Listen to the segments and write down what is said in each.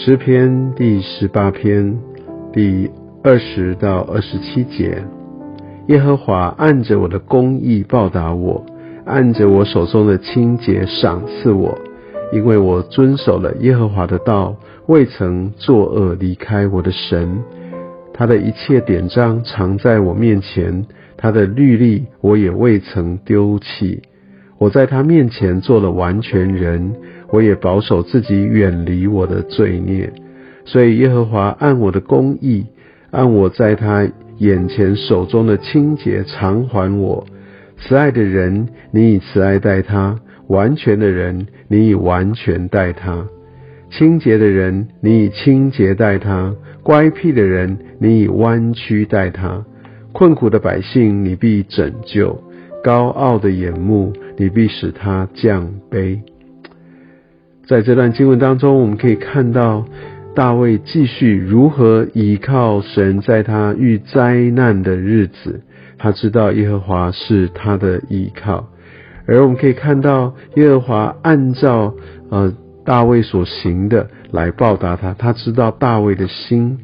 诗篇第十八篇第二十到二十七节：耶和华按着我的公义报答我，按着我手中的清洁赏赐我，因为我遵守了耶和华的道，未曾作恶离开我的神。他的一切典章常在我面前，他的律例我也未曾丢弃。我在他面前做了完全人，我也保守自己远离我的罪孽。所以耶和华按我的公义，按我在他眼前手中的清洁偿还我。慈爱的人，你以慈爱待他；完全的人，你以完全待他。清洁的人，你以清洁待他；乖僻的人，你以弯曲待他；困苦的百姓，你必拯救；高傲的眼目，你必使他降卑。在这段经文当中，我们可以看到大卫继续如何依靠神，在他遇灾难的日子，他知道耶和华是他的依靠；而我们可以看到耶和华按照呃。大卫所行的来报答他，他知道大卫的心。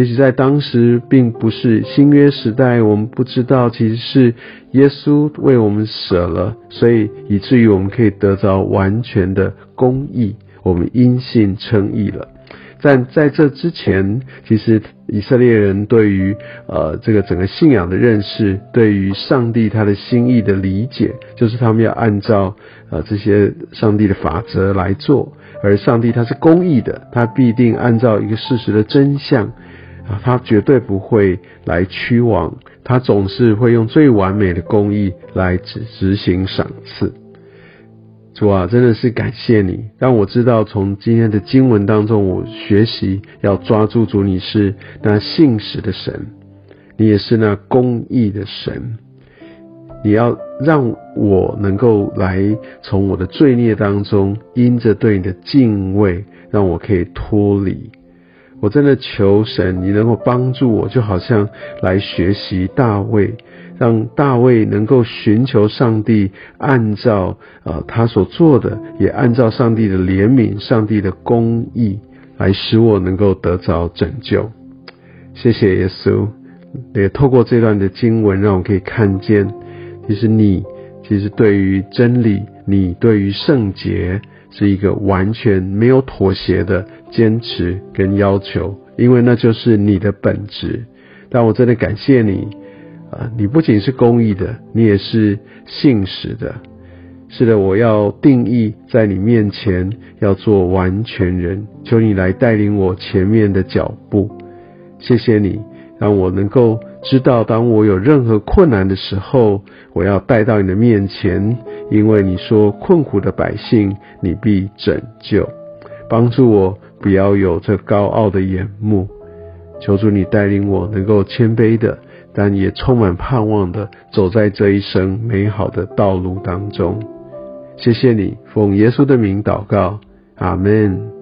也许在当时并不是新约时代，我们不知道其实是耶稣为我们舍了，所以以至于我们可以得着完全的公义，我们因信称义了。但在这之前，其实以色列人对于呃这个整个信仰的认识，对于上帝他的心意的理解，就是他们要按照呃这些上帝的法则来做，而上帝他是公义的，他必定按照一个事实的真相他绝对不会来屈枉，他总是会用最完美的公义来执执行赏赐。主啊，真的是感谢你，让我知道从今天的经文当中，我学习要抓住主，你是那信实的神，你也是那公义的神，你要让我能够来从我的罪孽当中，因着对你的敬畏，让我可以脱离。我真的求神，你能够帮助我，就好像来学习大卫。让大卫能够寻求上帝，按照呃他所做的，也按照上帝的怜悯、上帝的公义，来使我能够得着拯救。谢谢耶稣，也透过这段的经文，让我可以看见，其实你其实对于真理，你对于圣洁，是一个完全没有妥协的坚持跟要求，因为那就是你的本质。但我真的感谢你。啊，你不仅是公益的，你也是信实的。是的，我要定义在你面前要做完全人，求你来带领我前面的脚步。谢谢你，让我能够知道，当我有任何困难的时候，我要带到你的面前，因为你说困苦的百姓，你必拯救。帮助我不要有这高傲的眼目，求主你带领我能够谦卑的。但也充满盼望的走在这一生美好的道路当中。谢谢你，奉耶稣的名祷告，阿门。